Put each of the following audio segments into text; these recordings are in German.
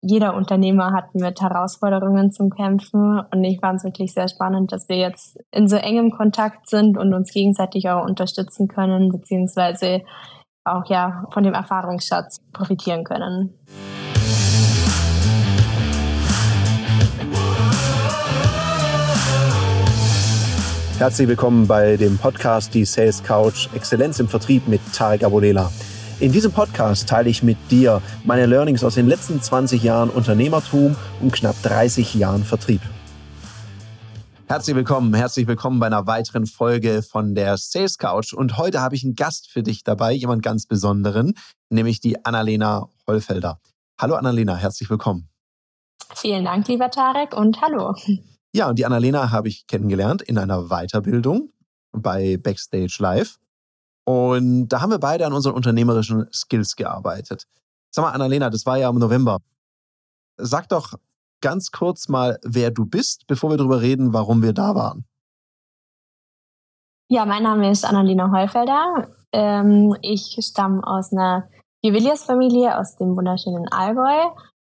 jeder Unternehmer hat mit Herausforderungen zu kämpfen und ich fand es wirklich sehr spannend, dass wir jetzt in so engem Kontakt sind und uns gegenseitig auch unterstützen können, beziehungsweise auch ja von dem Erfahrungsschatz profitieren können. Herzlich willkommen bei dem Podcast Die Sales Couch Exzellenz im Vertrieb mit Tarek Abodela. In diesem Podcast teile ich mit dir meine Learnings aus den letzten 20 Jahren Unternehmertum und knapp 30 Jahren Vertrieb. Herzlich willkommen, herzlich willkommen bei einer weiteren Folge von der Sales Couch. Und heute habe ich einen Gast für dich dabei, jemand ganz Besonderen, nämlich die Annalena Hollfelder. Hallo Annalena, herzlich willkommen. Vielen Dank, lieber Tarek, und hallo. Ja, und die Annalena habe ich kennengelernt in einer Weiterbildung bei Backstage Live. Und da haben wir beide an unseren unternehmerischen Skills gearbeitet. Sag mal, Annalena, das war ja im November. Sag doch ganz kurz mal, wer du bist, bevor wir darüber reden, warum wir da waren. Ja, mein Name ist Annalena Heufelder. Ähm, ich stamme aus einer Juweliersfamilie aus dem wunderschönen Allgäu.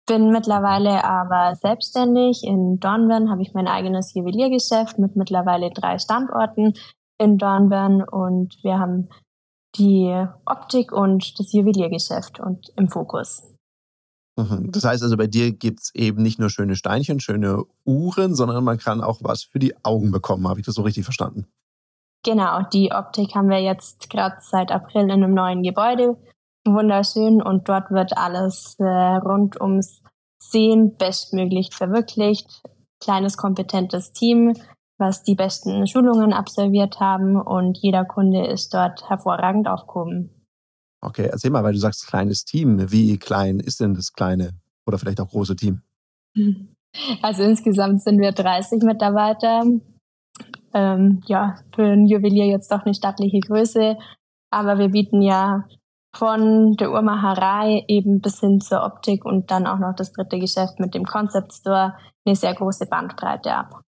Bin mittlerweile aber selbstständig. In Dornbirn habe ich mein eigenes Juweliergeschäft mit mittlerweile drei Standorten in Dornbirn und wir haben die Optik und das Juweliergeschäft und im Fokus. Mhm. Das heißt also, bei dir gibt es eben nicht nur schöne Steinchen, schöne Uhren, sondern man kann auch was für die Augen bekommen. Habe ich das so richtig verstanden? Genau, die Optik haben wir jetzt gerade seit April in einem neuen Gebäude. Wunderschön und dort wird alles äh, rund ums Sehen bestmöglich verwirklicht. Kleines, kompetentes Team, was die besten Schulungen absolviert haben und jeder Kunde ist dort hervorragend aufgehoben. Okay, erzähl mal, weil du sagst kleines Team. Wie klein ist denn das kleine oder vielleicht auch große Team? Also insgesamt sind wir 30 Mitarbeiter. Ähm, ja, für ein Juwelier jetzt doch eine stattliche Größe, aber wir bieten ja von der Uhrmacherei eben bis hin zur Optik und dann auch noch das dritte Geschäft mit dem Concept Store eine sehr große Bandbreite ab.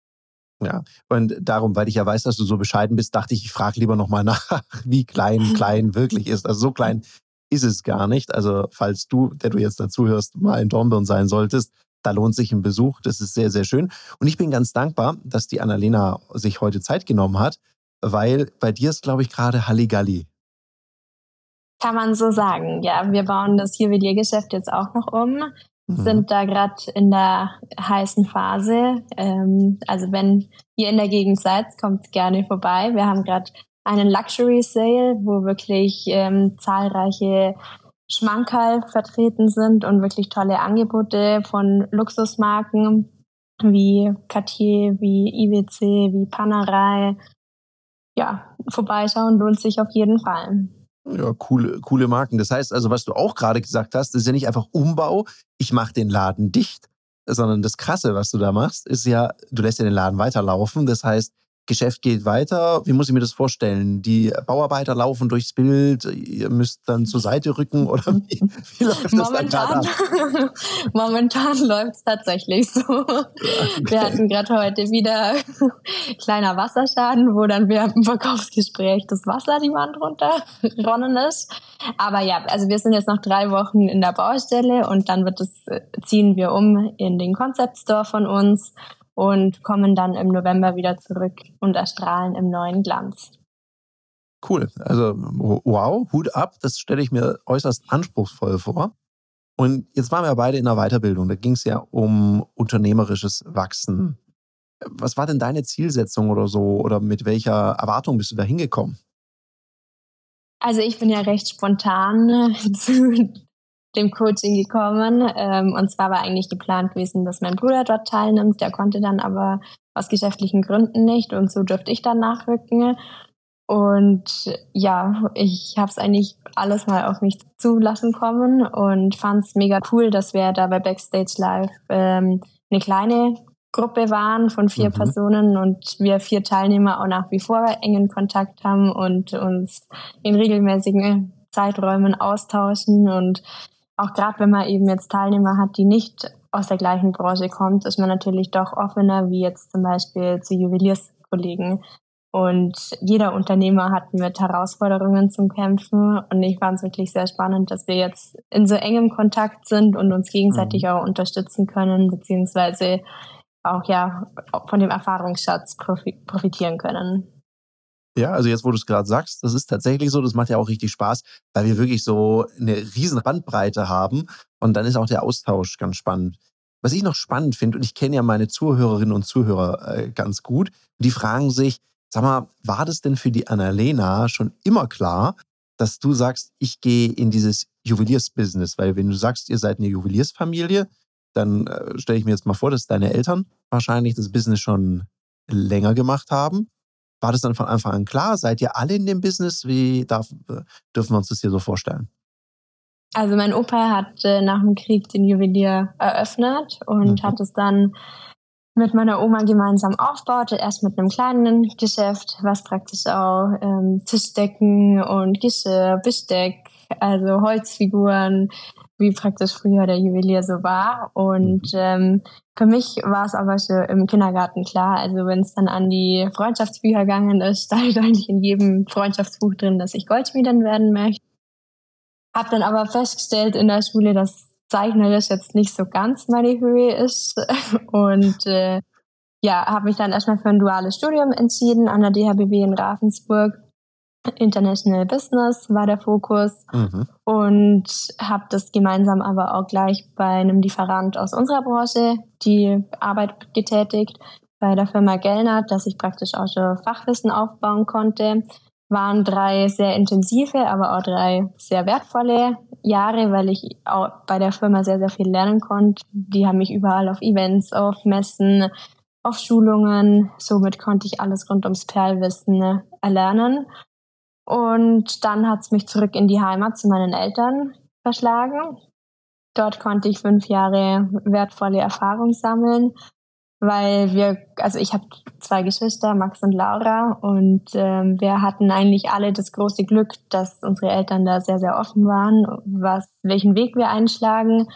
Ja, und darum, weil ich ja weiß, dass du so bescheiden bist, dachte ich, ich frage lieber nochmal nach, wie klein klein wirklich ist. Also so klein ist es gar nicht. Also falls du, der du jetzt dazuhörst, mal in Dornbirn sein solltest, da lohnt sich ein Besuch. Das ist sehr, sehr schön. Und ich bin ganz dankbar, dass die Annalena sich heute Zeit genommen hat, weil bei dir ist, glaube ich, gerade Halligalli. Kann man so sagen. Ja, wir bauen das Juweliergeschäft jetzt auch noch um mhm. sind da gerade in der heißen Phase. Ähm, also wenn ihr in der Gegend seid, kommt gerne vorbei. Wir haben gerade einen Luxury Sale, wo wirklich ähm, zahlreiche Schmankerl vertreten sind und wirklich tolle Angebote von Luxusmarken wie Cartier, wie IWC, wie Panerai. Ja, vorbeischauen lohnt sich auf jeden Fall. Ja, coole, coole Marken. Das heißt also, was du auch gerade gesagt hast, ist ja nicht einfach Umbau, ich mache den Laden dicht, sondern das Krasse, was du da machst, ist ja, du lässt ja den Laden weiterlaufen. Das heißt, Geschäft geht weiter. Wie muss ich mir das vorstellen? Die Bauarbeiter laufen durchs Bild, ihr müsst dann zur Seite rücken oder wie, wie läuft das momentan, dann Momentan läuft es tatsächlich so. Okay. Wir hatten gerade heute wieder kleiner Wasserschaden, wo dann während dem Verkaufsgespräch das Wasser die Wand runterronnen ist. Aber ja, also wir sind jetzt noch drei Wochen in der Baustelle und dann wird es, ziehen wir um in den Concept Store von uns und kommen dann im November wieder zurück und erstrahlen im neuen Glanz. Cool. Also wow, Hut ab. Das stelle ich mir äußerst anspruchsvoll vor. Und jetzt waren wir beide in der Weiterbildung. Da ging es ja um unternehmerisches Wachsen. Was war denn deine Zielsetzung oder so? Oder mit welcher Erwartung bist du da hingekommen? Also ich bin ja recht spontan zu dem Coaching gekommen. Ähm, und zwar war eigentlich geplant gewesen, dass mein Bruder dort teilnimmt. Der konnte dann aber aus geschäftlichen Gründen nicht und so durfte ich dann nachrücken. Und ja, ich habe es eigentlich alles mal auf mich zulassen kommen und fand es mega cool, dass wir da bei Backstage Live ähm, eine kleine Gruppe waren von vier mhm. Personen und wir vier Teilnehmer auch nach wie vor engen Kontakt haben und uns in regelmäßigen Zeiträumen austauschen und auch gerade wenn man eben jetzt Teilnehmer hat, die nicht aus der gleichen Branche kommt, ist man natürlich doch offener, wie jetzt zum Beispiel zu Juwelierskollegen. Und jeder Unternehmer hat mit Herausforderungen zum Kämpfen. Und ich fand es wirklich sehr spannend, dass wir jetzt in so engem Kontakt sind und uns gegenseitig mhm. auch unterstützen können, beziehungsweise auch ja von dem Erfahrungsschatz profitieren können. Ja, also jetzt, wo du es gerade sagst, das ist tatsächlich so, das macht ja auch richtig Spaß, weil wir wirklich so eine riesen Bandbreite haben und dann ist auch der Austausch ganz spannend. Was ich noch spannend finde, und ich kenne ja meine Zuhörerinnen und Zuhörer äh, ganz gut, die fragen sich, sag mal, war das denn für die Annalena schon immer klar, dass du sagst, ich gehe in dieses Juweliersbusiness? Weil wenn du sagst, ihr seid eine Juweliersfamilie, dann äh, stelle ich mir jetzt mal vor, dass deine Eltern wahrscheinlich das Business schon länger gemacht haben. War das dann von Anfang an klar? Seid ihr alle in dem Business? Wie darf, dürfen wir uns das hier so vorstellen? Also mein Opa hat äh, nach dem Krieg den Juwelier eröffnet und mhm. hat es dann mit meiner Oma gemeinsam aufgebaut. Erst mit einem kleinen Geschäft, was praktisch auch ähm, Tischdecken und Geschirr, Besteck, also Holzfiguren, wie praktisch früher der Juwelier so war. Und mhm. ähm, für mich war es aber schon im Kindergarten klar. Also wenn es dann an die Freundschaftsbücher gegangen ist, stand eigentlich in jedem Freundschaftsbuch drin, dass ich Goldschmiedin werden möchte. Hab dann aber festgestellt in der Schule, dass zeichnerisch jetzt nicht so ganz meine Höhe ist. Und äh, ja, habe mich dann erstmal für ein duales Studium entschieden an der DHBW in Ravensburg International Business war der Fokus mhm. und habe das gemeinsam aber auch gleich bei einem Lieferant aus unserer Branche die Arbeit getätigt bei der Firma Gellner, dass ich praktisch auch schon Fachwissen aufbauen konnte. Waren drei sehr intensive, aber auch drei sehr wertvolle Jahre, weil ich auch bei der Firma sehr, sehr viel lernen konnte. Die haben mich überall auf Events, auf Messen, auf Schulungen. Somit konnte ich alles rund ums Perlwissen erlernen. Und dann hat es mich zurück in die Heimat zu meinen Eltern verschlagen. Dort konnte ich fünf Jahre wertvolle Erfahrung sammeln, weil wir, also ich habe zwei Geschwister, Max und Laura, und ähm, wir hatten eigentlich alle das große Glück, dass unsere Eltern da sehr, sehr offen waren, was, welchen Weg wir einschlagen.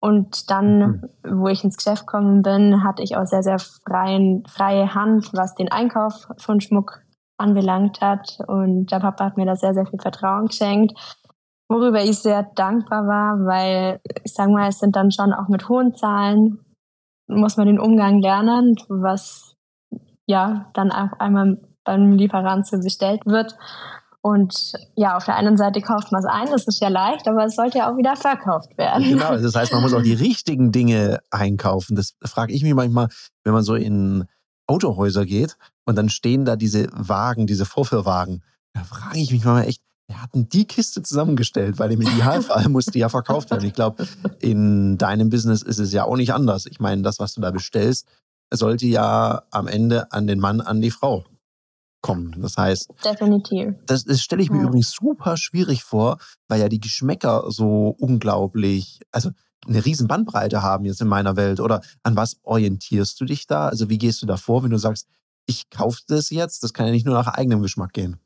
Und dann, mhm. wo ich ins Geschäft gekommen bin, hatte ich auch sehr, sehr freien, freie Hand, was den Einkauf von Schmuck anbelangt hat. Und der Papa hat mir da sehr, sehr viel Vertrauen geschenkt, worüber ich sehr dankbar war, weil ich sage mal, es sind dann schon auch mit hohen Zahlen, muss man den Umgang lernen, was ja dann auch einmal beim Lieferant so bestellt wird. Und ja, auf der einen Seite kauft man es ein, das ist ja leicht, aber es sollte ja auch wieder verkauft werden. Genau, das heißt, man muss auch die richtigen Dinge einkaufen. Das frage ich mich manchmal, wenn man so in Autohäuser geht und dann stehen da diese Wagen, diese Vorführwagen. Da frage ich mich mal echt, wer hat denn die Kiste zusammengestellt? Weil im Idealfall muss die ja verkauft werden. Ich glaube, in deinem Business ist es ja auch nicht anders. Ich meine, das, was du da bestellst, sollte ja am Ende an den Mann, an die Frau kommen. Das heißt, definitiv. Das, das stelle ich mir ja. übrigens super schwierig vor, weil ja die Geschmäcker so unglaublich, also eine riesen Bandbreite haben jetzt in meiner Welt? Oder an was orientierst du dich da? Also wie gehst du da vor, wenn du sagst, ich kaufe das jetzt? Das kann ja nicht nur nach eigenem Geschmack gehen.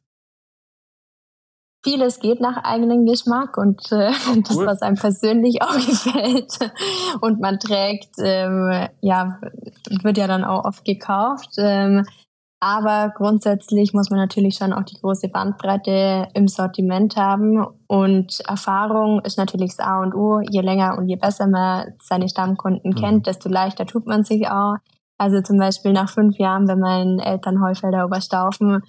Vieles geht nach eigenem Geschmack und äh, cool. das, was einem persönlich auch gefällt und man trägt, ähm, ja, wird ja dann auch oft gekauft. Ähm, aber grundsätzlich muss man natürlich schon auch die große Bandbreite im Sortiment haben. Und Erfahrung ist natürlich das A und O. Je länger und je besser man seine Stammkunden mhm. kennt, desto leichter tut man sich auch. Also zum Beispiel nach fünf Jahren bei meinen Eltern Heufelder Oberstaufen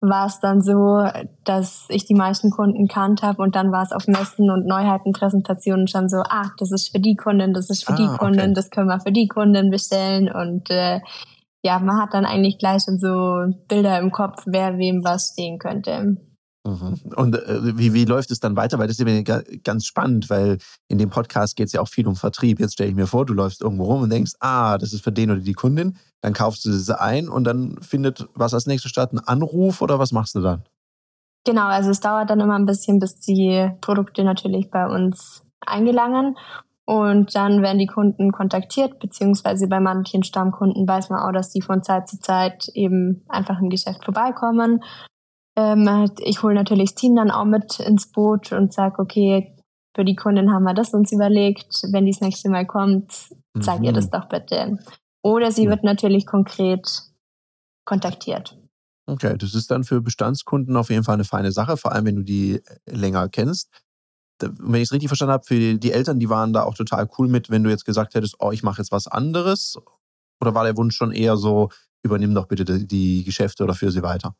war es dann so, dass ich die meisten Kunden kannt habe und dann war es auf Messen und Neuheitenpräsentationen schon so, ah, das ist für die Kundin, das ist für ah, die Kundin, okay. das können wir für die Kundin bestellen und äh, ja, man hat dann eigentlich gleich schon so Bilder im Kopf, wer wem was stehen könnte. Mhm. Und äh, wie, wie läuft es dann weiter? Weil das ist ja ganz spannend, weil in dem Podcast geht es ja auch viel um Vertrieb. Jetzt stelle ich mir vor, du läufst irgendwo rum und denkst, ah, das ist für den oder die Kundin. Dann kaufst du sie ein und dann findet was als nächstes statt? Ein Anruf oder was machst du dann? Genau, also es dauert dann immer ein bisschen, bis die Produkte natürlich bei uns eingelangen. Und dann werden die Kunden kontaktiert, beziehungsweise bei manchen Stammkunden weiß man auch, dass die von Zeit zu Zeit eben einfach im Geschäft vorbeikommen. Ähm, ich hole natürlich das Team dann auch mit ins Boot und sage, okay, für die Kundin haben wir das uns überlegt. Wenn die das nächste Mal kommt, zeig mhm. ihr das doch bitte. Oder sie ja. wird natürlich konkret kontaktiert. Okay, das ist dann für Bestandskunden auf jeden Fall eine feine Sache, vor allem wenn du die länger kennst. Wenn ich es richtig verstanden habe, für die Eltern, die waren da auch total cool mit, wenn du jetzt gesagt hättest, oh, ich mache jetzt was anderes. Oder war der Wunsch schon eher so, übernimm doch bitte die Geschäfte oder führe sie weiter?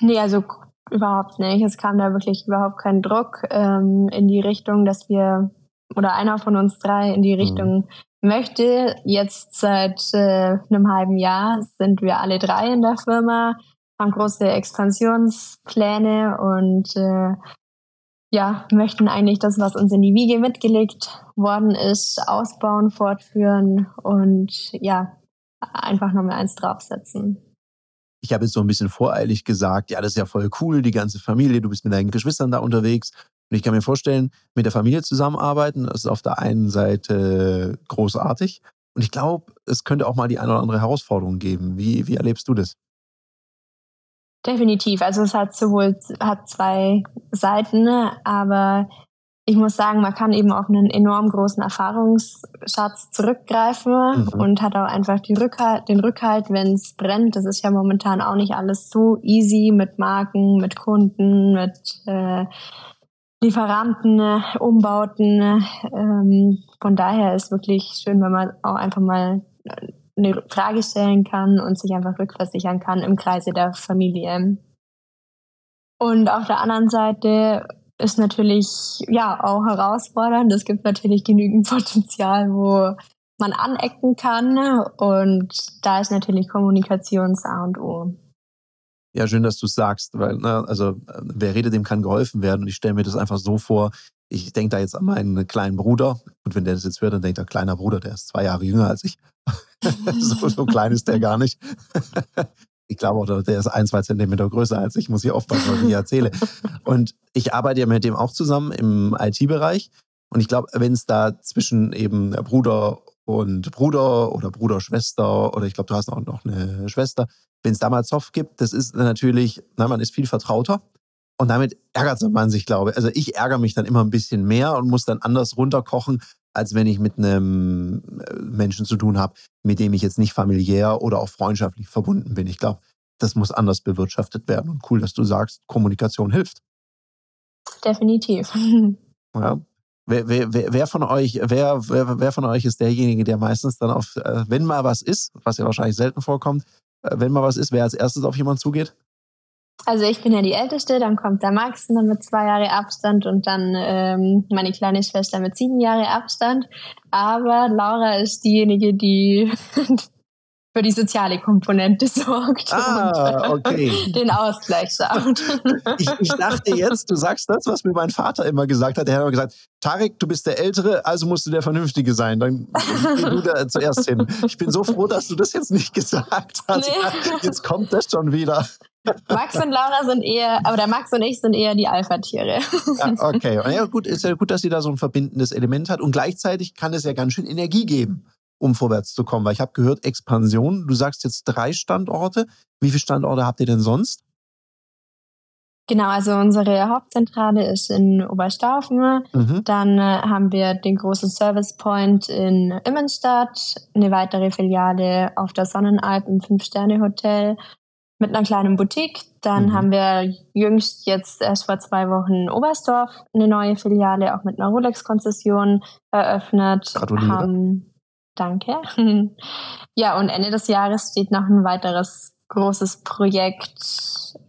Nee, also überhaupt nicht. Es kam da wirklich überhaupt kein Druck ähm, in die Richtung, dass wir oder einer von uns drei in die mhm. Richtung mhm. möchte. Jetzt seit äh, einem halben Jahr sind wir alle drei in der Firma, haben große Expansionspläne und äh, ja, möchten eigentlich das, was uns in die Wiege mitgelegt worden ist, ausbauen, fortführen und ja, einfach nochmal eins draufsetzen. Ich habe jetzt so ein bisschen voreilig gesagt, ja, das ist ja voll cool, die ganze Familie, du bist mit deinen Geschwistern da unterwegs. Und ich kann mir vorstellen, mit der Familie zusammenarbeiten, das ist auf der einen Seite großartig. Und ich glaube, es könnte auch mal die eine oder andere Herausforderung geben. Wie, wie erlebst du das? Definitiv. Also es hat sowohl hat zwei Seiten, aber ich muss sagen, man kann eben auf einen enorm großen Erfahrungsschatz zurückgreifen mhm. und hat auch einfach Rückhalt, den Rückhalt, wenn es brennt. Das ist ja momentan auch nicht alles so easy mit Marken, mit Kunden, mit äh, Lieferanten, Umbauten. Ähm, von daher ist wirklich schön, wenn man auch einfach mal eine Frage stellen kann und sich einfach rückversichern kann im Kreise der Familie. Und auf der anderen Seite ist natürlich ja auch herausfordernd. Es gibt natürlich genügend Potenzial, wo man anecken kann und da ist natürlich Kommunikation A und O. Ja, schön, dass du es sagst, weil, ne, also wer redet, dem kann geholfen werden. Und ich stelle mir das einfach so vor, ich denke da jetzt an meinen kleinen Bruder. Und wenn der das jetzt hört, dann denkt er, kleiner Bruder, der ist zwei Jahre jünger als ich. so, so klein ist der gar nicht. ich glaube auch, der ist ein, zwei Zentimeter größer als ich, muss ich aufpassen, was ich hier erzähle. Und ich arbeite ja mit dem auch zusammen im IT-Bereich. Und ich glaube, wenn es da zwischen eben Bruder und Bruder oder Bruder, Schwester oder ich glaube, du hast auch noch eine Schwester, wenn es da mal Zoff gibt, das ist natürlich, na, man ist viel vertrauter. Und damit ärgert man sich, glaube ich. Also ich ärgere mich dann immer ein bisschen mehr und muss dann anders runterkochen, als wenn ich mit einem äh, Menschen zu tun habe, mit dem ich jetzt nicht familiär oder auch freundschaftlich verbunden bin. Ich glaube, das muss anders bewirtschaftet werden. Und cool, dass du sagst, Kommunikation hilft. Definitiv. Ja. Wer, wer, wer, von euch, wer, wer, wer von euch ist derjenige, der meistens dann auf, äh, wenn mal was ist, was ja wahrscheinlich selten vorkommt, äh, wenn mal was ist, wer als erstes auf jemanden zugeht? Also ich bin ja die Älteste, dann kommt der Max dann mit zwei Jahre Abstand und dann ähm, meine kleine Schwester mit sieben Jahre Abstand. Aber Laura ist diejenige, die für die soziale Komponente sorgt ah, und okay. den Ausgleich schafft. Ich, ich, dachte jetzt, du sagst das, was mir mein Vater immer gesagt hat. Er hat immer gesagt, Tarek, du bist der Ältere, also musst du der Vernünftige sein. Dann geh du da zuerst hin. Ich bin so froh, dass du das jetzt nicht gesagt hast. Nee. Jetzt kommt das schon wieder. Max und Laura sind eher, aber der Max und ich sind eher die Alpha-Tiere. Ja, okay. Ja, gut, ist ja gut, dass sie da so ein verbindendes Element hat. Und gleichzeitig kann es ja ganz schön Energie geben, um vorwärts zu kommen. Weil ich habe gehört, Expansion, du sagst jetzt drei Standorte. Wie viele Standorte habt ihr denn sonst? Genau, also unsere Hauptzentrale ist in Oberstaufen. Mhm. Dann äh, haben wir den großen Service Point in Immenstadt, eine weitere Filiale auf der Sonnenalp im Fünf-Sterne-Hotel mit einer kleinen Boutique. Dann mhm. haben wir jüngst jetzt erst vor zwei Wochen in Oberstdorf eine neue Filiale auch mit einer Rolex-Konzession eröffnet. Gratuliere. Haben, danke. ja, und Ende des Jahres steht noch ein weiteres großes Projekt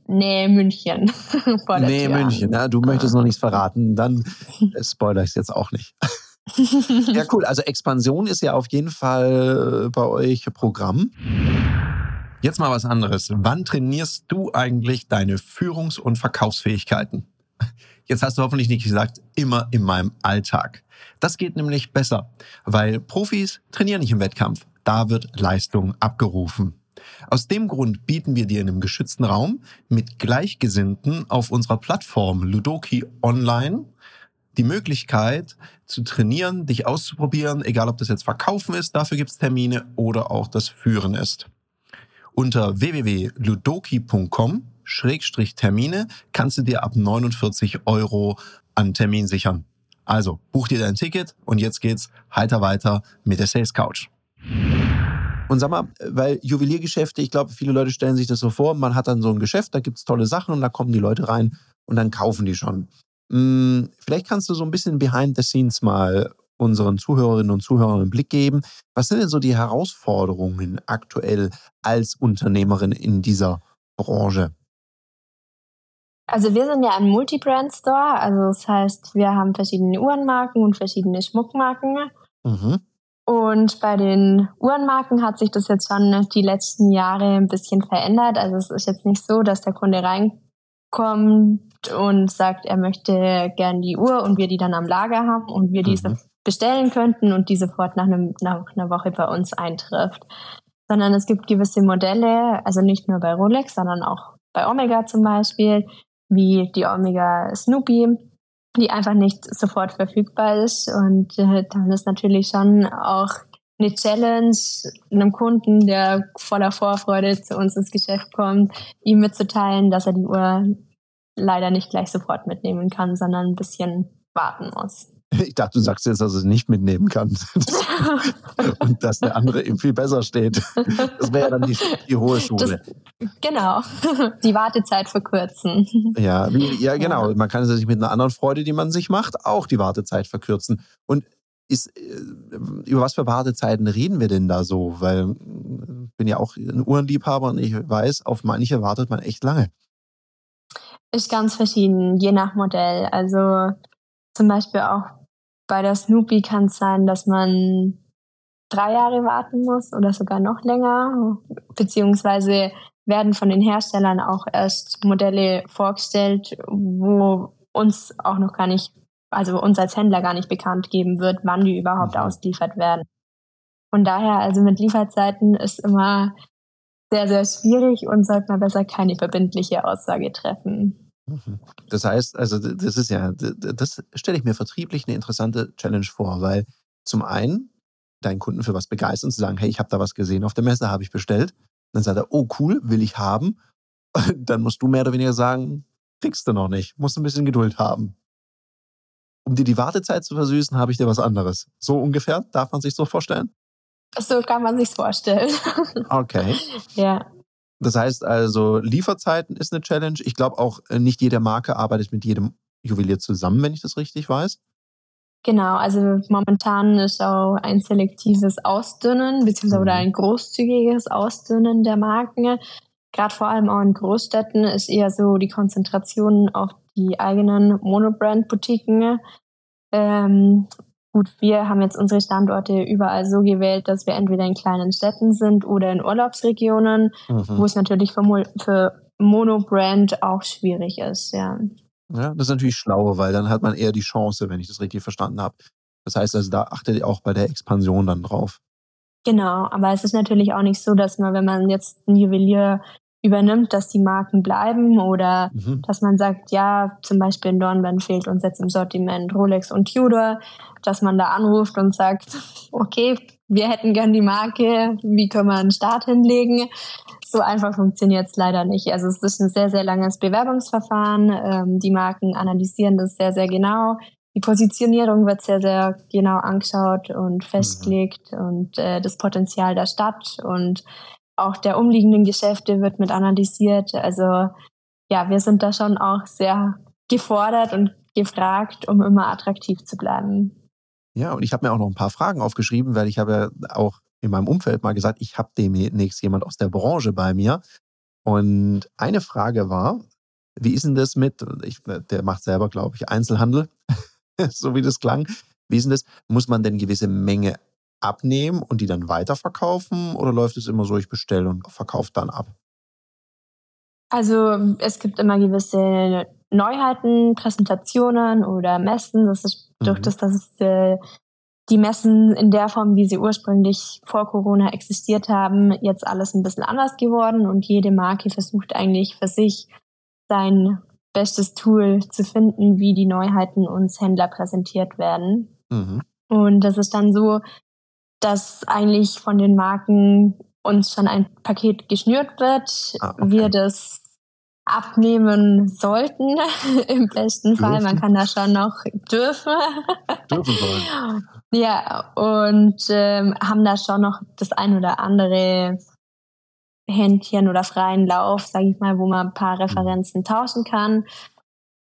Nähe München vor der Nähe Tür. München, ja, du möchtest noch nichts verraten, dann spoiler ich es jetzt auch nicht. ja, cool. Also Expansion ist ja auf jeden Fall bei euch Programm. Jetzt mal was anderes. Wann trainierst du eigentlich deine Führungs- und Verkaufsfähigkeiten? Jetzt hast du hoffentlich nicht gesagt, immer in meinem Alltag. Das geht nämlich besser, weil Profis trainieren nicht im Wettkampf. Da wird Leistung abgerufen. Aus dem Grund bieten wir dir in einem geschützten Raum mit Gleichgesinnten auf unserer Plattform Ludoki Online die Möglichkeit zu trainieren, dich auszuprobieren, egal ob das jetzt Verkaufen ist, dafür gibt es Termine oder auch das Führen ist. Unter www.ludoki.com Termine kannst du dir ab 49 Euro an Termin sichern. Also buch dir dein Ticket und jetzt geht's heiter weiter mit der Sales Couch. Und sag mal, weil Juweliergeschäfte, ich glaube, viele Leute stellen sich das so vor, man hat dann so ein Geschäft, da gibt es tolle Sachen und da kommen die Leute rein und dann kaufen die schon. Hm, vielleicht kannst du so ein bisschen behind the scenes mal unseren Zuhörerinnen und Zuhörern einen Blick geben. Was sind denn so die Herausforderungen aktuell als Unternehmerin in dieser Branche? Also wir sind ja ein Multi-Brand-Store, also das heißt, wir haben verschiedene Uhrenmarken und verschiedene Schmuckmarken. Mhm. Und bei den Uhrenmarken hat sich das jetzt schon die letzten Jahre ein bisschen verändert. Also es ist jetzt nicht so, dass der Kunde reinkommt und sagt, er möchte gern die Uhr und wir die dann am Lager haben und wir diese mhm. bestellen könnten und die sofort nach, einem, nach einer Woche bei uns eintrifft. Sondern es gibt gewisse Modelle, also nicht nur bei Rolex, sondern auch bei Omega zum Beispiel, wie die Omega Snoopy, die einfach nicht sofort verfügbar ist. Und äh, dann ist natürlich schon auch eine Challenge, einem Kunden, der voller Vorfreude zu uns ins Geschäft kommt, ihm mitzuteilen, dass er die Uhr leider nicht gleich sofort mitnehmen kann, sondern ein bisschen warten muss. Ich dachte, du sagst jetzt, dass es nicht mitnehmen kann. und dass der andere ihm viel besser steht. Das wäre ja dann die, die hohe Schule. Das, genau. Die Wartezeit verkürzen. Ja, ja, genau. Man kann sich mit einer anderen Freude, die man sich macht, auch die Wartezeit verkürzen. Und ist, äh, über was für Wartezeiten reden wir denn da so? Weil ich äh, bin ja auch ein Uhrenliebhaber und ich weiß, auf manche wartet man echt lange. Ist ganz verschieden, je nach Modell. Also zum Beispiel auch bei der Snoopy kann es sein, dass man drei Jahre warten muss oder sogar noch länger, beziehungsweise werden von den Herstellern auch erst Modelle vorgestellt, wo uns auch noch gar nicht, also uns als Händler gar nicht bekannt geben wird, wann die überhaupt mhm. ausgeliefert werden. Von daher, also mit Lieferzeiten ist immer sehr, sehr schwierig und sollte man besser keine verbindliche Aussage treffen. Mhm. Das heißt, also das ist ja, das stelle ich mir vertrieblich eine interessante Challenge vor, weil zum einen deinen Kunden für was begeistern, zu sagen, hey, ich habe da was gesehen auf der Messe, habe ich bestellt. Dann sagt er, oh cool, will ich haben. Dann musst du mehr oder weniger sagen, kriegst du noch nicht, musst ein bisschen Geduld haben. Um dir die Wartezeit zu versüßen, habe ich dir was anderes. So ungefähr, darf man sich so vorstellen? So kann man sich vorstellen. Okay. ja. Das heißt also, Lieferzeiten ist eine Challenge. Ich glaube auch, äh, nicht jede Marke arbeitet mit jedem Juwelier zusammen, wenn ich das richtig weiß. Genau, also momentan ist auch ein selektives Ausdünnen, beziehungsweise mhm. ein großzügiges Ausdünnen der Marken. Gerade vor allem auch in Großstädten ist eher so die Konzentration auf die eigenen Monobrand-Boutiquen. Ähm, Gut, wir haben jetzt unsere Standorte überall so gewählt, dass wir entweder in kleinen Städten sind oder in Urlaubsregionen, mhm. wo es natürlich für, Mo für Monobrand auch schwierig ist, ja. Ja, das ist natürlich schlau, weil dann hat man eher die Chance, wenn ich das richtig verstanden habe. Das heißt also, da achtet ihr auch bei der Expansion dann drauf. Genau, aber es ist natürlich auch nicht so, dass man, wenn man jetzt ein Juwelier übernimmt, dass die Marken bleiben oder mhm. dass man sagt, ja, zum Beispiel in Dornbirn fehlt uns jetzt im Sortiment Rolex und Tudor, dass man da anruft und sagt, okay, wir hätten gern die Marke, wie können wir einen Start hinlegen? So einfach funktioniert es leider nicht. Also es ist ein sehr, sehr langes Bewerbungsverfahren. Ähm, die Marken analysieren das sehr, sehr genau. Die Positionierung wird sehr, sehr genau angeschaut und mhm. festgelegt mhm. und äh, das Potenzial der Stadt und auch der umliegenden Geschäfte wird mit analysiert. Also ja, wir sind da schon auch sehr gefordert und gefragt, um immer attraktiv zu bleiben. Ja, und ich habe mir auch noch ein paar Fragen aufgeschrieben, weil ich habe ja auch in meinem Umfeld mal gesagt, ich habe demnächst jemand aus der Branche bei mir. Und eine Frage war, wie ist denn das mit, ich, der macht selber, glaube ich, Einzelhandel, so wie das klang. Wie ist denn das? Muss man denn gewisse Menge abnehmen und die dann weiterverkaufen oder läuft es immer so, ich bestelle und verkaufe dann ab? Also es gibt immer gewisse Neuheiten, Präsentationen oder Messen. Das ist durch mhm. das, dass es äh, die Messen in der Form, wie sie ursprünglich vor Corona existiert haben, jetzt alles ein bisschen anders geworden und jede Marke versucht eigentlich für sich sein bestes Tool zu finden, wie die Neuheiten uns Händler präsentiert werden. Mhm. Und das ist dann so, dass eigentlich von den Marken uns schon ein Paket geschnürt wird. Ah, okay. Wir das abnehmen sollten, im besten Fall. Man kann da schon noch dürfen. Dürfen sollen. Ja, und ähm, haben da schon noch das ein oder andere Händchen oder freien Lauf, sage ich mal, wo man ein paar mhm. Referenzen tauschen kann.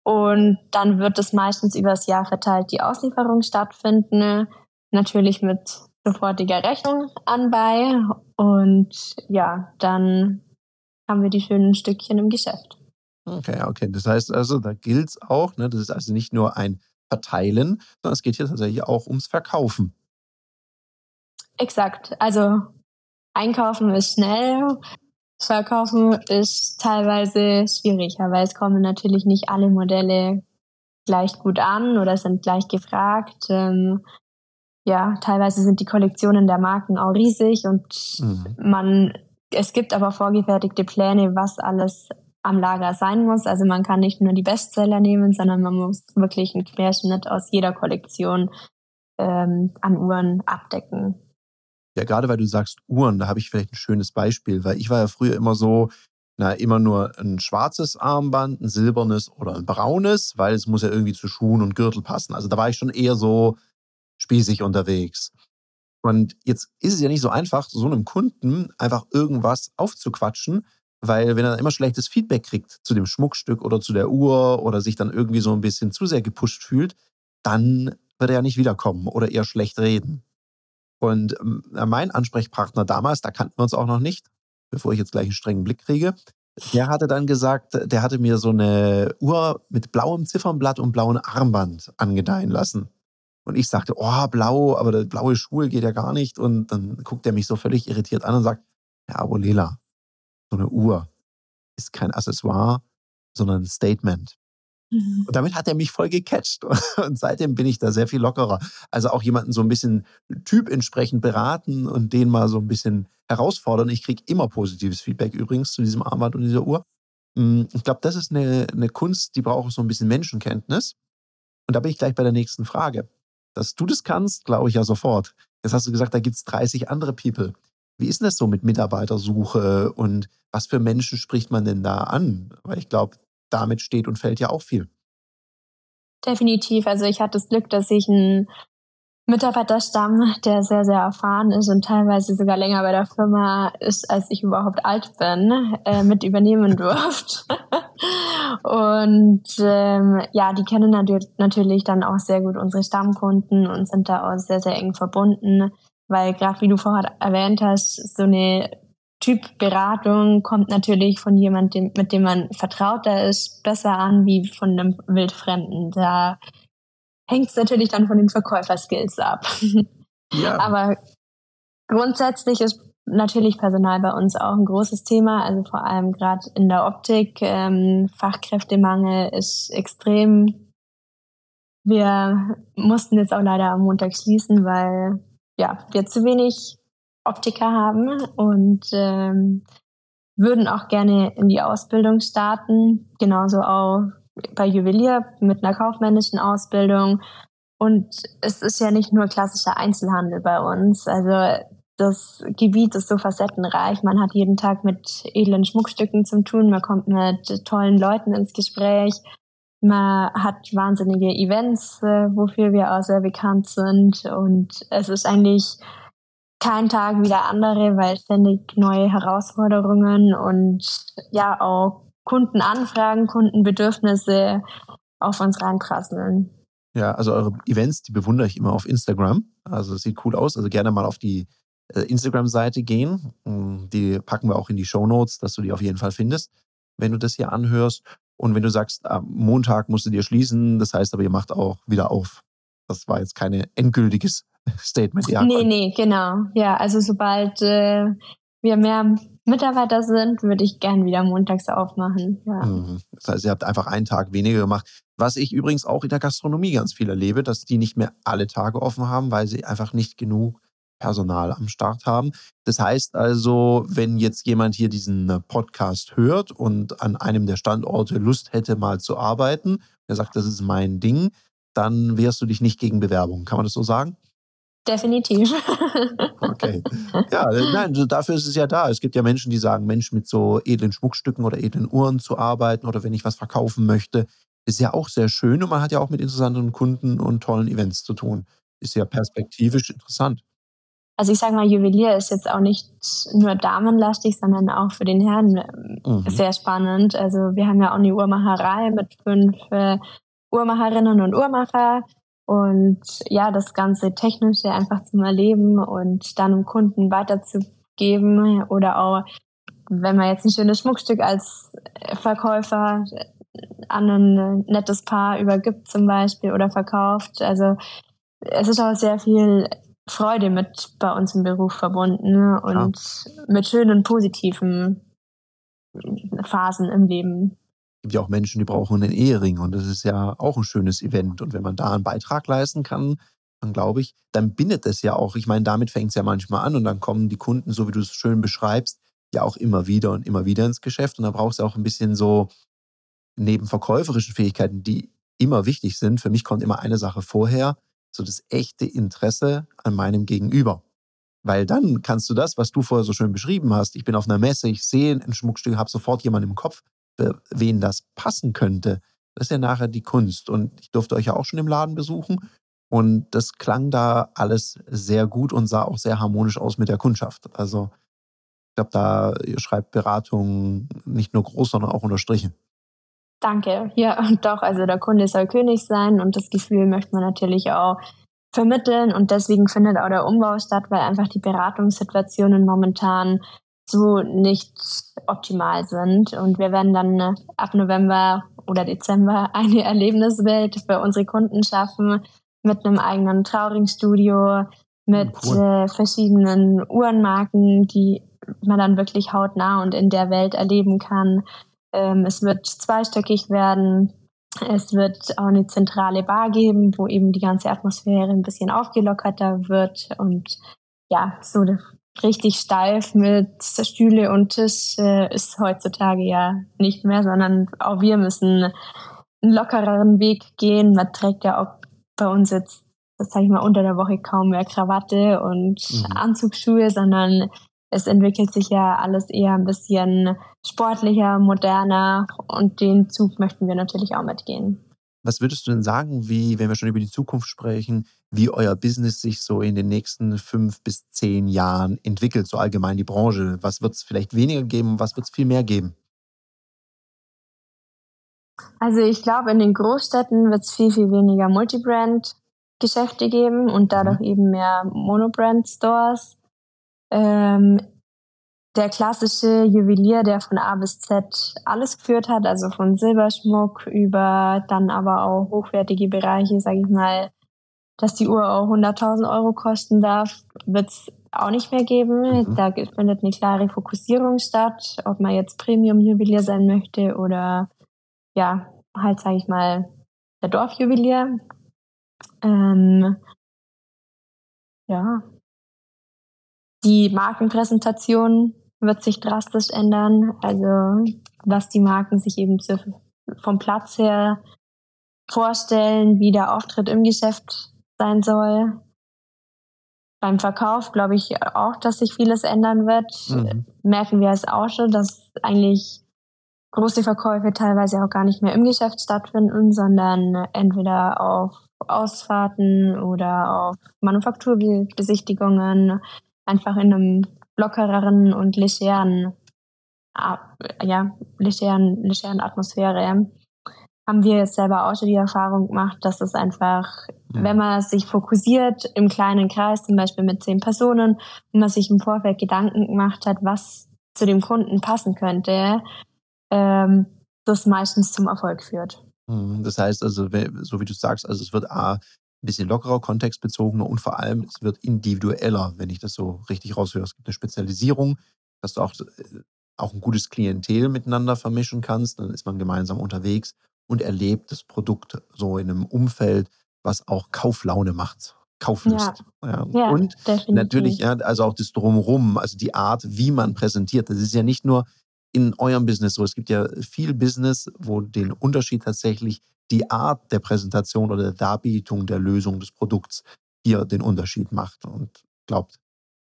Und dann wird es meistens übers Jahr verteilt die Auslieferung stattfinden. Natürlich mit sofortiger Rechnung anbei. Und ja, dann haben wir die schönen Stückchen im Geschäft. Okay, okay. Das heißt also, da gilt es auch, ne? das ist also nicht nur ein Verteilen, sondern es geht hier tatsächlich auch ums Verkaufen. Exakt. Also einkaufen ist schnell, verkaufen ist teilweise schwieriger, weil es kommen natürlich nicht alle Modelle gleich gut an oder sind gleich gefragt. Ähm, ja, teilweise sind die Kollektionen der Marken auch riesig und mhm. man, es gibt aber vorgefertigte Pläne, was alles am Lager sein muss. Also man kann nicht nur die Bestseller nehmen, sondern man muss wirklich einen Querschnitt aus jeder Kollektion ähm, an Uhren abdecken. Ja, gerade weil du sagst Uhren, da habe ich vielleicht ein schönes Beispiel, weil ich war ja früher immer so, na, immer nur ein schwarzes Armband, ein silbernes oder ein braunes, weil es muss ja irgendwie zu Schuhen und Gürtel passen. Also da war ich schon eher so spießig unterwegs. Und jetzt ist es ja nicht so einfach, so einem Kunden einfach irgendwas aufzuquatschen, weil wenn er immer schlechtes Feedback kriegt zu dem Schmuckstück oder zu der Uhr oder sich dann irgendwie so ein bisschen zu sehr gepusht fühlt, dann wird er ja nicht wiederkommen oder eher schlecht reden. Und ähm, mein Ansprechpartner damals, da kannten wir uns auch noch nicht, bevor ich jetzt gleich einen strengen Blick kriege, der hatte dann gesagt, der hatte mir so eine Uhr mit blauem Ziffernblatt und blauem Armband angedeihen lassen. Und ich sagte, oh, blau, aber der blaue Schuhe geht ja gar nicht. Und dann guckt er mich so völlig irritiert an und sagt, ja, aber Lela, so eine Uhr ist kein Accessoire, sondern ein Statement. Mhm. Und damit hat er mich voll gecatcht. Und seitdem bin ich da sehr viel lockerer. Also auch jemanden so ein bisschen typentsprechend beraten und den mal so ein bisschen herausfordern. Ich kriege immer positives Feedback übrigens zu diesem Armband und dieser Uhr. Hm, ich glaube, das ist eine, eine Kunst, die braucht so ein bisschen Menschenkenntnis. Und da bin ich gleich bei der nächsten Frage. Dass du das kannst, glaube ich ja sofort. Jetzt hast du gesagt, da gibt es 30 andere People. Wie ist denn das so mit Mitarbeitersuche und was für Menschen spricht man denn da an? Weil ich glaube, damit steht und fällt ja auch viel. Definitiv. Also ich hatte das Glück, dass ich einen Mitarbeiterstamm, der sehr, sehr erfahren ist und teilweise sogar länger bei der Firma ist, als ich überhaupt alt bin, äh, mit übernehmen durfte. und ähm, ja, die kennen natürlich dann auch sehr gut unsere Stammkunden und sind da auch sehr, sehr eng verbunden weil gerade wie du vorher erwähnt hast, so eine Typberatung kommt natürlich von jemandem, mit dem man vertrauter ist, besser an wie von einem Wildfremden. Da hängt es natürlich dann von den Verkäuferskills ab. Ja. Aber grundsätzlich ist natürlich Personal bei uns auch ein großes Thema, also vor allem gerade in der Optik. Ähm, Fachkräftemangel ist extrem. Wir mussten jetzt auch leider am Montag schließen, weil ja, wir zu wenig Optiker haben und ähm, würden auch gerne in die Ausbildung starten, genauso auch bei Juwelier mit einer kaufmännischen Ausbildung. Und es ist ja nicht nur klassischer Einzelhandel bei uns. Also das Gebiet ist so facettenreich. Man hat jeden Tag mit edlen Schmuckstücken zu tun. Man kommt mit tollen Leuten ins Gespräch. Man hat wahnsinnige Events, äh, wofür wir auch sehr bekannt sind. Und es ist eigentlich kein Tag wie der andere, weil ständig neue Herausforderungen und ja auch Kundenanfragen, Kundenbedürfnisse auf uns reinprasseln. Ja, also eure Events, die bewundere ich immer auf Instagram. Also sieht cool aus. Also gerne mal auf die äh, Instagram-Seite gehen. Die packen wir auch in die Show Notes, dass du die auf jeden Fall findest, wenn du das hier anhörst. Und wenn du sagst, am Montag musst du dir schließen, das heißt aber, ihr macht auch wieder auf. Das war jetzt kein endgültiges Statement. Ja, nee, nee, genau. Ja, also sobald äh, wir mehr Mitarbeiter sind, würde ich gern wieder montags aufmachen. Ja. Mhm. Das heißt, ihr habt einfach einen Tag weniger gemacht. Was ich übrigens auch in der Gastronomie ganz viel erlebe, dass die nicht mehr alle Tage offen haben, weil sie einfach nicht genug Personal am Start haben. Das heißt also, wenn jetzt jemand hier diesen äh, Podcast hört und an einem der Standorte Lust hätte, mal zu arbeiten, er sagt, das ist mein Ding, dann wehrst du dich nicht gegen Bewerbung. Kann man das so sagen? Definitiv. Okay. Ja, nein, dafür ist es ja da. Es gibt ja Menschen, die sagen, Mensch, mit so edlen Schmuckstücken oder edlen Uhren zu arbeiten oder wenn ich was verkaufen möchte, ist ja auch sehr schön und man hat ja auch mit interessanten Kunden und tollen Events zu tun. Ist ja perspektivisch interessant. Also ich sage mal, Juwelier ist jetzt auch nicht nur damenlastig, sondern auch für den Herrn ähm, mhm. sehr spannend. Also wir haben ja auch eine Uhrmacherei mit fünf äh, Uhrmacherinnen und Uhrmacher und ja, das ganze Technische einfach zum Erleben und dann dem Kunden weiterzugeben oder auch, wenn man jetzt ein schönes Schmuckstück als Verkäufer an ein nettes Paar übergibt zum Beispiel oder verkauft. Also es ist auch sehr viel Freude mit bei uns im Beruf verbunden und ja. mit schönen, positiven Phasen im Leben gibt ja auch Menschen, die brauchen einen Ehering und das ist ja auch ein schönes Event. Und wenn man da einen Beitrag leisten kann, dann glaube ich, dann bindet es ja auch. Ich meine, damit fängt es ja manchmal an und dann kommen die Kunden, so wie du es schön beschreibst, ja auch immer wieder und immer wieder ins Geschäft. Und da brauchst du auch ein bisschen so neben verkäuferischen Fähigkeiten, die immer wichtig sind. Für mich kommt immer eine Sache vorher, so das echte Interesse an meinem Gegenüber. Weil dann kannst du das, was du vorher so schön beschrieben hast, ich bin auf einer Messe, ich sehe ein Schmuckstück, habe sofort jemanden im Kopf, für wen das passen könnte, das ist ja nachher die Kunst. Und ich durfte euch ja auch schon im Laden besuchen. Und das klang da alles sehr gut und sah auch sehr harmonisch aus mit der Kundschaft. Also ich glaube, da schreibt Beratung nicht nur groß, sondern auch unterstrichen. Danke. Ja, doch, also der Kunde soll König sein und das Gefühl möchte man natürlich auch vermitteln und deswegen findet auch der Umbau statt, weil einfach die Beratungssituationen momentan so nicht optimal sind. Und wir werden dann äh, ab November oder Dezember eine Erlebniswelt für unsere Kunden schaffen mit einem eigenen Trauringstudio, mit cool. äh, verschiedenen Uhrenmarken, die man dann wirklich hautnah und in der Welt erleben kann. Ähm, es wird zweistöckig werden. Es wird auch eine zentrale Bar geben, wo eben die ganze Atmosphäre ein bisschen aufgelockerter wird und ja, so richtig steif mit Stühle und Tisch äh, ist heutzutage ja nicht mehr, sondern auch wir müssen einen lockereren Weg gehen. Man trägt ja auch bei uns jetzt, das sage ich mal, unter der Woche kaum mehr Krawatte und mhm. Anzugsschuhe, sondern es entwickelt sich ja alles eher ein bisschen sportlicher, moderner und den Zug möchten wir natürlich auch mitgehen. Was würdest du denn sagen, wie, wenn wir schon über die Zukunft sprechen, wie euer Business sich so in den nächsten fünf bis zehn Jahren entwickelt, so allgemein die Branche? Was wird es vielleicht weniger geben, was wird es viel mehr geben? Also ich glaube, in den Großstädten wird es viel, viel weniger Multibrand-Geschäfte geben und dadurch mhm. eben mehr Monobrand-Stores. Ähm, der klassische Juwelier, der von A bis Z alles geführt hat, also von Silberschmuck über dann aber auch hochwertige Bereiche, sage ich mal, dass die Uhr auch 100.000 Euro kosten darf, wird es auch nicht mehr geben. Mhm. Da findet eine klare Fokussierung statt, ob man jetzt Premium-Juwelier sein möchte oder ja, halt sage ich mal, der Dorfjuwelier. Ähm, ja, die Markenpräsentation wird sich drastisch ändern. Also was die Marken sich eben zu, vom Platz her vorstellen, wie der Auftritt im Geschäft sein soll. Beim Verkauf glaube ich auch, dass sich vieles ändern wird. Mhm. Merken wir es auch schon, dass eigentlich große Verkäufe teilweise auch gar nicht mehr im Geschäft stattfinden, sondern entweder auf Ausfahrten oder auf Manufakturbesichtigungen einfach in einem lockereren und legeren, ja, legeren, legeren Atmosphäre haben wir jetzt selber auch schon die Erfahrung gemacht, dass es einfach, ja. wenn man sich fokussiert im kleinen Kreis, zum Beispiel mit zehn Personen, und man sich im Vorfeld Gedanken gemacht hat, was zu dem Kunden passen könnte, ähm, das meistens zum Erfolg führt. Mhm. Das heißt also, so wie du sagst, also es wird A, ein bisschen lockerer, kontextbezogener und vor allem es wird individueller, wenn ich das so richtig raushöre. Es gibt eine Spezialisierung, dass du auch, äh, auch ein gutes Klientel miteinander vermischen kannst. Dann ist man gemeinsam unterwegs und erlebt das Produkt so in einem Umfeld, was auch Kauflaune macht. Kauflust. Ja. ja und definitiv. natürlich, ja, also auch das Drumherum, also die Art, wie man präsentiert. Das ist ja nicht nur in eurem Business so. Es gibt ja viel Business, wo den Unterschied tatsächlich die Art der Präsentation oder der Darbietung der Lösung des Produkts hier den Unterschied macht. Und glaubt,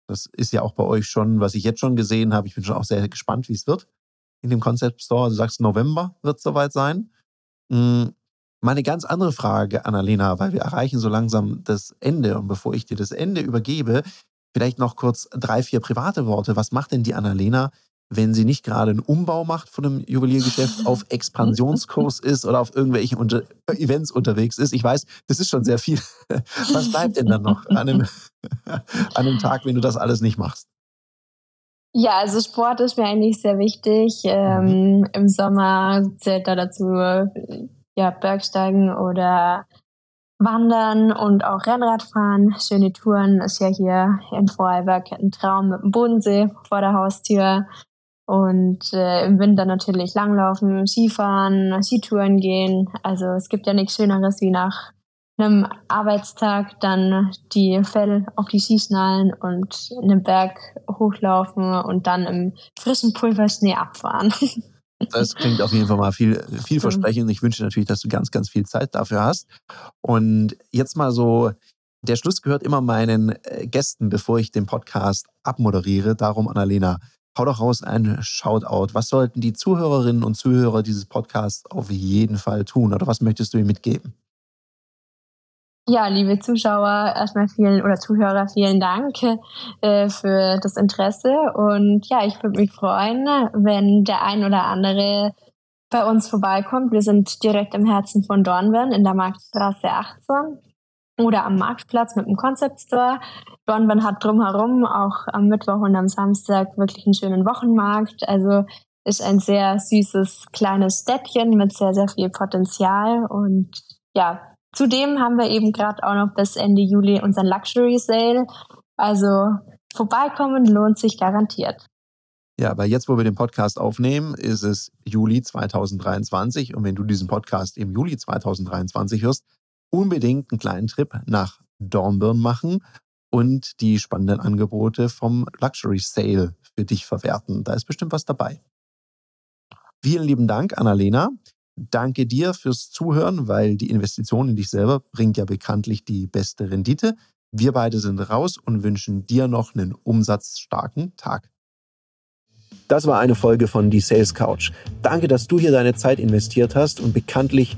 das ist ja auch bei euch schon, was ich jetzt schon gesehen habe. Ich bin schon auch sehr gespannt, wie es wird in dem Concept Store. Du sagst, November wird es soweit sein. Hm, Meine ganz andere Frage, Annalena, weil wir erreichen so langsam das Ende. Und bevor ich dir das Ende übergebe, vielleicht noch kurz drei, vier private Worte. Was macht denn die Annalena wenn sie nicht gerade einen Umbau macht von einem Juweliergeschäft, auf Expansionskurs ist oder auf irgendwelchen unter Events unterwegs ist. Ich weiß, das ist schon sehr viel. Was bleibt denn dann noch an einem, an einem Tag, wenn du das alles nicht machst? Ja, also Sport ist mir eigentlich sehr wichtig. Ähm, mhm. Im Sommer zählt da dazu ja, Bergsteigen oder Wandern und auch Rennradfahren. Schöne Touren ist ja hier in Vorarlberg ein Traum mit dem Bodensee vor der Haustür. Und äh, im Winter natürlich Langlaufen, Skifahren, Skitouren gehen. Also es gibt ja nichts Schöneres wie nach einem Arbeitstag dann die Fell auf die Skischnallen und in den Berg hochlaufen und dann im frischen Pulverschnee abfahren. Das klingt auf jeden Fall mal viel, vielversprechend. Ich wünsche natürlich, dass du ganz, ganz viel Zeit dafür hast. Und jetzt mal so, der Schluss gehört immer meinen äh, Gästen, bevor ich den Podcast abmoderiere. Darum, Annalena, hau doch raus ein Shoutout. Was sollten die Zuhörerinnen und Zuhörer dieses Podcasts auf jeden Fall tun? Oder was möchtest du ihnen mitgeben? Ja, liebe Zuschauer, erstmal vielen oder Zuhörer, vielen Dank äh, für das Interesse. Und ja, ich würde mich freuen, wenn der ein oder andere bei uns vorbeikommt. Wir sind direkt im Herzen von Dornbirn in der Marktstraße 18 oder am Marktplatz mit dem Concept Store. Dornbirn hat drumherum auch am Mittwoch und am Samstag wirklich einen schönen Wochenmarkt. Also ist ein sehr süßes kleines Städtchen mit sehr, sehr viel Potenzial. Und ja, zudem haben wir eben gerade auch noch bis Ende Juli unseren Luxury Sale. Also vorbeikommen lohnt sich garantiert. Ja, aber jetzt, wo wir den Podcast aufnehmen, ist es Juli 2023. Und wenn du diesen Podcast im Juli 2023 hörst, unbedingt einen kleinen Trip nach Dornbirn machen und die spannenden Angebote vom Luxury Sale für dich verwerten. Da ist bestimmt was dabei. Vielen lieben Dank, Annalena. Danke dir fürs Zuhören, weil die Investition in dich selber bringt ja bekanntlich die beste Rendite. Wir beide sind raus und wünschen dir noch einen umsatzstarken Tag. Das war eine Folge von Die Sales Couch. Danke, dass du hier deine Zeit investiert hast und bekanntlich